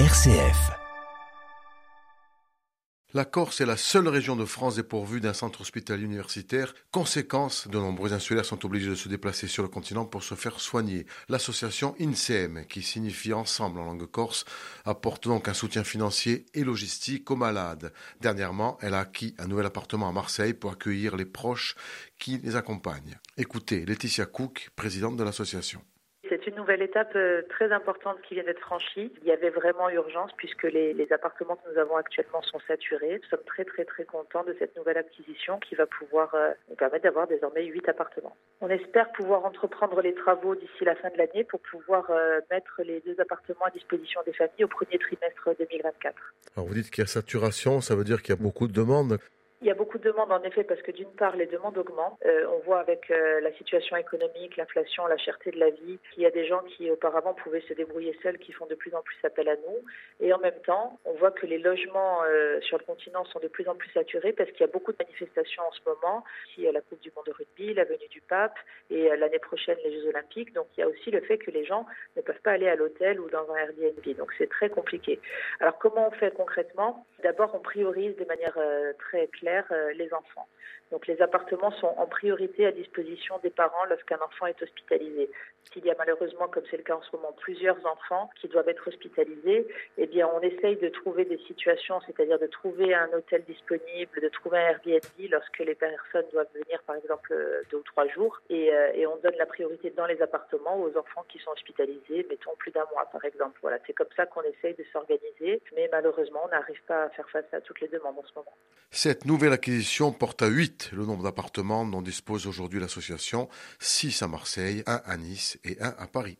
RCF. La Corse est la seule région de France dépourvue d'un centre hospitalier universitaire. Conséquence, de nombreux insulaires sont obligés de se déplacer sur le continent pour se faire soigner. L'association INSEM, qui signifie Ensemble en langue corse, apporte donc un soutien financier et logistique aux malades. Dernièrement, elle a acquis un nouvel appartement à Marseille pour accueillir les proches qui les accompagnent. Écoutez Laetitia Cook, présidente de l'association. C'est une nouvelle étape euh, très importante qui vient d'être franchie. Il y avait vraiment urgence puisque les, appartements que nous avons actuellement sont saturés. Nous sommes très très très contents de cette nouvelle acquisition qui va pouvoir euh, nous permettre d'avoir désormais huit appartements. On espère pouvoir entreprendre les travaux d'ici la fin de l'année pour pouvoir euh, mettre les deux appartements à disposition des familles au premier trimestre 2024. Alors vous dites qu'il y a saturation, ça veut dire qu'il y a beaucoup de demandes. Il y a beaucoup de demandes en effet parce que d'une part les demandes augmentent. Euh, on voit avec euh, la situation économique, l'inflation, la cherté de la vie, qu'il y a des gens qui auparavant pouvaient se débrouiller seuls qui font de plus en plus appel à nous. Et en même temps, on voit que les logements euh, sur le continent sont de plus en plus saturés parce qu'il y a beaucoup de manifestations en ce moment. A la Coupe du Monde de rugby, la venue du pape et l'année prochaine les Jeux Olympiques. Donc il y a aussi le fait que les gens ne peuvent pas aller à l'hôtel ou dans un Airbnb. Donc c'est très compliqué. Alors comment on fait concrètement? D'abord, on priorise de manière très claire euh, les enfants. Donc les appartements sont en priorité à disposition des parents lorsqu'un enfant est hospitalisé. S'il y a malheureusement, comme c'est le cas en ce moment, plusieurs enfants qui doivent être hospitalisés, eh bien on essaye de trouver des situations, c'est-à-dire de trouver un hôtel disponible, de trouver un Airbnb lorsque les personnes doivent venir par exemple deux ou trois jours, et, euh, et on donne la priorité dans les appartements aux enfants qui sont hospitalisés, mettons plus d'un mois par exemple. Voilà, c'est comme ça qu'on essaye de s'organiser, mais malheureusement on n'arrive pas à faire face à toutes les demandes en ce moment. Cette nouvelle acquisition porte à 8 le nombre d'appartements dont dispose aujourd'hui l'association, 6 à Marseille, 1 à Nice et 1 à Paris.